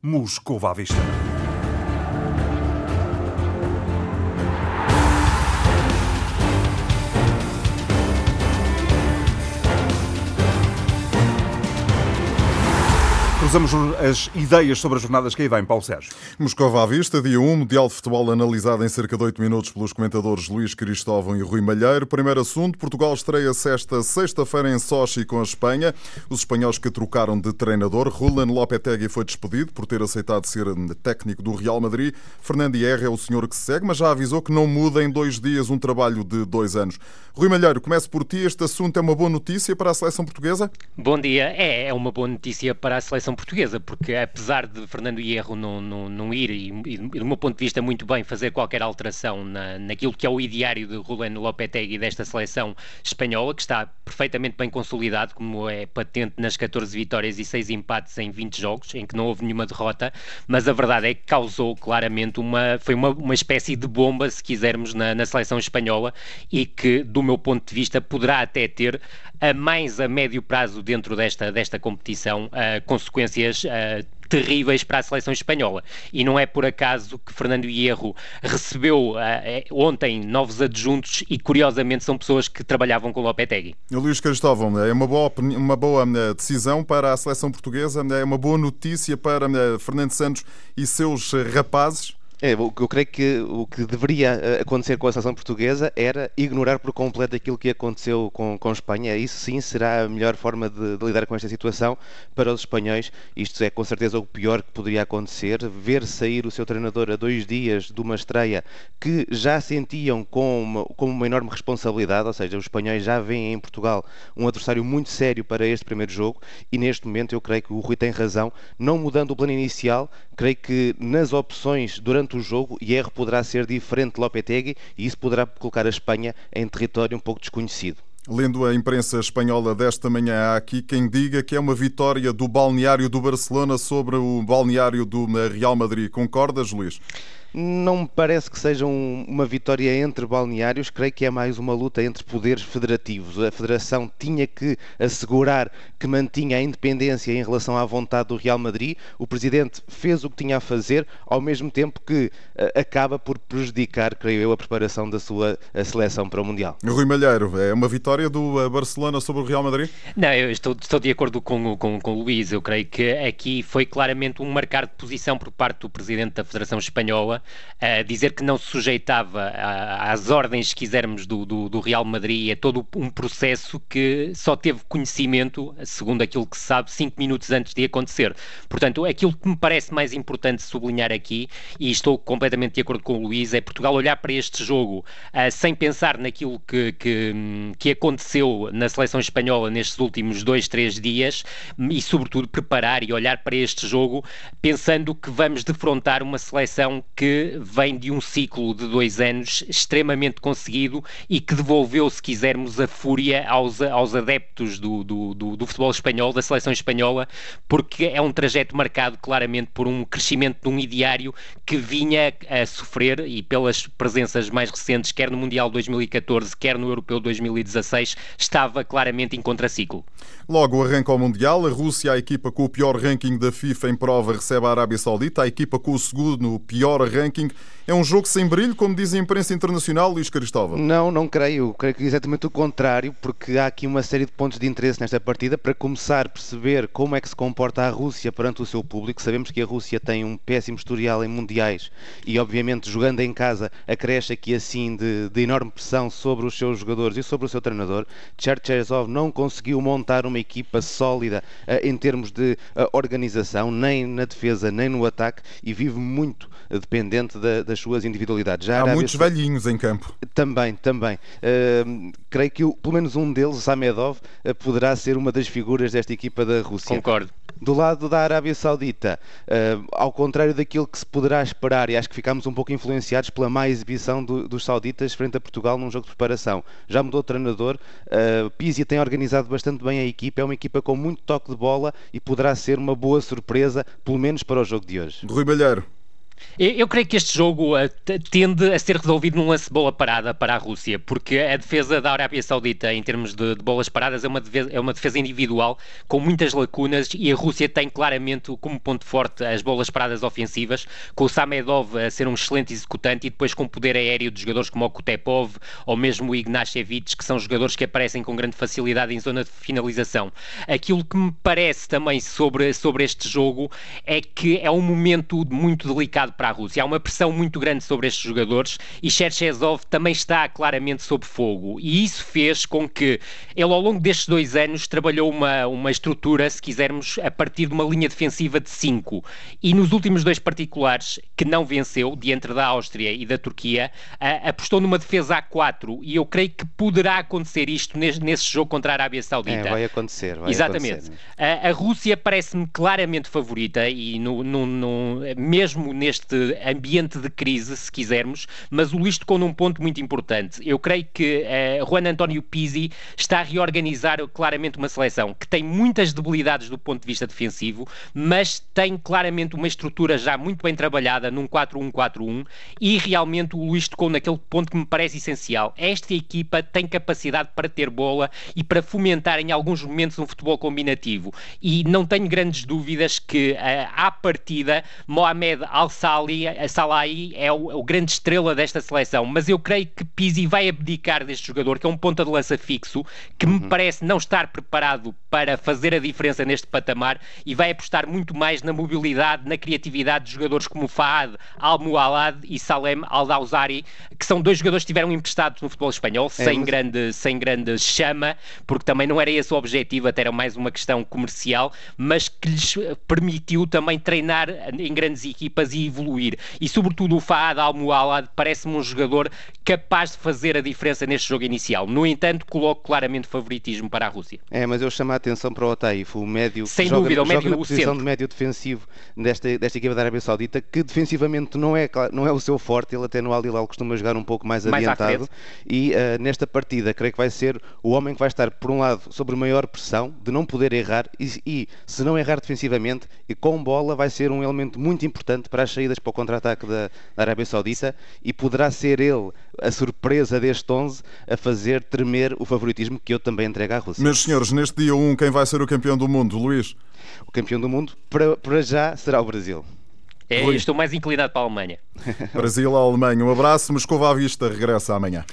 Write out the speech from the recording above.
Moscou à vista. Cruzamos as ideias sobre as jornadas que aí vem, Paulo Sérgio. Moscova à vista, dia 1, Mundial de Futebol analisado em cerca de 8 minutos pelos comentadores Luís Cristóvão e Rui Malheiro. Primeiro assunto, Portugal estreia-se esta sexta-feira em Sochi com a Espanha. Os espanhóis que trocaram de treinador, Rulen Lopetegui foi despedido por ter aceitado ser técnico do Real Madrid. Fernando Hierro é o senhor que se segue, mas já avisou que não muda em dois dias um trabalho de dois anos. Rui Malheiro, começo por ti. Este assunto é uma boa notícia para a seleção portuguesa? Bom dia. É, é uma boa notícia para a seleção portuguesa, porque apesar de Fernando Hierro não, não, não ir e, e, do meu ponto de vista, muito bem fazer qualquer alteração na, naquilo que é o ideário de Rolando Lopetegui desta seleção espanhola, que está perfeitamente bem consolidado, como é patente nas 14 vitórias e 6 empates em 20 jogos, em que não houve nenhuma derrota, mas a verdade é que causou claramente uma, foi uma, uma espécie de bomba, se quisermos, na, na seleção espanhola e que, do meu ponto de vista, poderá até ter a mais a médio prazo dentro desta, desta competição uh, consequências uh, terríveis para a seleção espanhola. E não é por acaso que Fernando Hierro recebeu uh, ontem novos adjuntos e, curiosamente, são pessoas que trabalhavam com Lopetegui. Luís Cristóvão, é uma boa, uma boa decisão para a seleção portuguesa, é uma boa notícia para Fernando Santos e seus rapazes? É, eu creio que o que deveria eh, acontecer com a seleção portuguesa era ignorar por completo aquilo que aconteceu com, com Espanha. Isso sim será a melhor forma de, de, lidar com esta situação para os espanhóis. Isto é com certeza o pior que poderia acontecer. Ver sair o seu treinador a dois dias de uma estreia que já sentiam como uma, como uma enorme responsabilidade, ou seja, os espanhóis já veem em Portugal um adversário muito sério para este primeiro jogo e neste momento eu creio que o Rui tem razão. Não mudando o plano inicial, creio que nas opções durante o jogo, Hierro poderá ser diferente de Lopetegui e isso poderá colocar a Espanha em território um pouco desconhecido. Lendo a imprensa espanhola desta manhã, há aqui quem diga que é uma vitória do balneário do Barcelona sobre o balneário do Real Madrid. Concordas, Luís? Não me parece que seja um, uma vitória entre balneários, creio que é mais uma luta entre poderes federativos. A Federação tinha que assegurar que mantinha a independência em relação à vontade do Real Madrid. O Presidente fez o que tinha a fazer, ao mesmo tempo que uh, acaba por prejudicar, creio eu, a preparação da sua seleção para o Mundial. Rui Malheiro, é uma vitória do uh, Barcelona sobre o Real Madrid? Não, eu estou, estou de acordo com, com, com o Luís. Eu creio que aqui foi claramente um marcar de posição por parte do Presidente da Federação Espanhola a dizer que não se sujeitava às ordens, se quisermos, do, do, do, Real Madrid, é todo um processo que só teve conhecimento, segundo aquilo que se sabe, cinco minutos antes de acontecer. Portanto, aquilo que me parece mais importante sublinhar aqui, e estou completamente de acordo com o Luís, é Portugal olhar para este jogo uh, sem pensar naquilo que, que, que aconteceu na seleção espanhola nestes últimos dois, três dias e, sobretudo, preparar e olhar para este jogo pensando que vamos defrontar uma seleção que que vem de um ciclo de dois anos extremamente conseguido e que devolveu, se quisermos, a fúria aos, aos adeptos do, do, do, do futebol espanhol, da seleção espanhola, porque é um trajeto marcado claramente por um crescimento de um ideário que vinha a sofrer e pelas presenças mais recentes, quer no Mundial 2014, quer no Europeu 2016, estava claramente em contraciclo. Logo arranca o Mundial, a Rússia, a equipa com o pior ranking da FIFA em prova, recebe a Arábia Saudita, a equipa com o segundo pior ranking ranking é um jogo sem brilho, como diz a imprensa internacional, Luís Cristóvão? Não, não creio. Creio que é exatamente o contrário, porque há aqui uma série de pontos de interesse nesta partida. Para começar a perceber como é que se comporta a Rússia perante o seu público. Sabemos que a Rússia tem um péssimo historial em mundiais e, obviamente, jogando em casa, acresce aqui assim de, de enorme pressão sobre os seus jogadores e sobre o seu treinador. Cherchezov não conseguiu montar uma equipa sólida uh, em termos de uh, organização, nem na defesa, nem no ataque, e vive muito uh, dependente da, das suas individualidades. Já Há muitos velhinhos em campo. Também, também. Uh, creio que pelo menos um deles, Samedov, uh, poderá ser uma das figuras desta equipa da Rússia. Concordo. Do lado da Arábia Saudita, uh, ao contrário daquilo que se poderá esperar, e acho que ficámos um pouco influenciados pela má exibição do, dos sauditas frente a Portugal num jogo de preparação. Já mudou o treinador, uh, Pizzi tem organizado bastante bem a equipa, é uma equipa com muito toque de bola e poderá ser uma boa surpresa, pelo menos para o jogo de hoje. Rui Balheiro. Eu creio que este jogo uh, tende a ser resolvido num lance de bola parada para a Rússia, porque a defesa da Arábia Saudita, em termos de, de bolas paradas, é uma, defesa, é uma defesa individual com muitas lacunas e a Rússia tem claramente como ponto forte as bolas paradas ofensivas, com o Samedov a ser um excelente executante e depois com o poder aéreo de jogadores como o Kutepov ou mesmo o Ignashevich, que são jogadores que aparecem com grande facilidade em zona de finalização. Aquilo que me parece também sobre, sobre este jogo é que é um momento muito delicado para a Rússia. Há uma pressão muito grande sobre estes jogadores e Cherchezov também está claramente sob fogo. E isso fez com que ele, ao longo destes dois anos, trabalhou uma, uma estrutura, se quisermos, a partir de uma linha defensiva de 5. E nos últimos dois particulares, que não venceu, diante da Áustria e da Turquia, apostou numa defesa a 4. E eu creio que poderá acontecer isto nesse, nesse jogo contra a Arábia Saudita. É, vai acontecer. Vai Exatamente. Acontecer. A, a Rússia parece-me claramente favorita e no, no, no, mesmo neste ambiente de crise, se quisermos, mas o Luís tocou num ponto muito importante. Eu creio que uh, Juan António Pizzi está a reorganizar claramente uma seleção que tem muitas debilidades do ponto de vista defensivo, mas tem claramente uma estrutura já muito bem trabalhada num 4-1-4-1 e realmente o Luís tocou naquele ponto que me parece essencial. Esta equipa tem capacidade para ter bola e para fomentar em alguns momentos um futebol combinativo e não tenho grandes dúvidas que uh, à partida Mohamed Al-Sali ali, a é o, o, grande estrela desta seleção, mas eu creio que Pizzi vai abdicar deste jogador, que é um ponta de lança fixo, que uhum. me parece não estar preparado para fazer a diferença neste patamar e vai apostar muito mais na mobilidade, na criatividade de jogadores como Faad Al-Mualad e Salem Al-Dawzari, que são dois jogadores que estiveram emprestados no futebol espanhol, é, sem, mas... grande, sem grande chama, porque também não era esse o objetivo, até era mais uma questão comercial, mas que lhes permitiu também treinar em grandes equipas e evoluir. E sobretudo o Faad Al-Mualad parece-me um jogador capaz de fazer a diferença neste jogo inicial. No entanto, coloco claramente favoritismo para a Rússia. É, mas eu chamo a atenção para o Otaif, o médio Sem joga, dúvida, o médio, joga na posição centro. de médio defensivo desta, desta equipa da Arábia Saudita, que defensivamente não é, não é o seu forte, ele até no Al Hilal costuma jogar um pouco mais, mais adiantado. E uh, nesta partida, creio que vai ser o homem que vai estar, por um lado, sobre maior pressão, de não poder errar, e, e se não errar defensivamente, e com bola, vai ser um elemento muito importante para as saídas para o contra-ataque da, da Arábia Saudita e poderá ser ele a surpresa deste 11 a fazer tremer o favoritismo que eu também entrego à Rússia. Meus senhores, neste dia 1, quem vai ser o campeão do mundo? Luís? O campeão do mundo, para, para já, será o Brasil. É, estou mais inclinado para a Alemanha. Brasil, a Alemanha. Um abraço, Moscou à vista, regressa amanhã.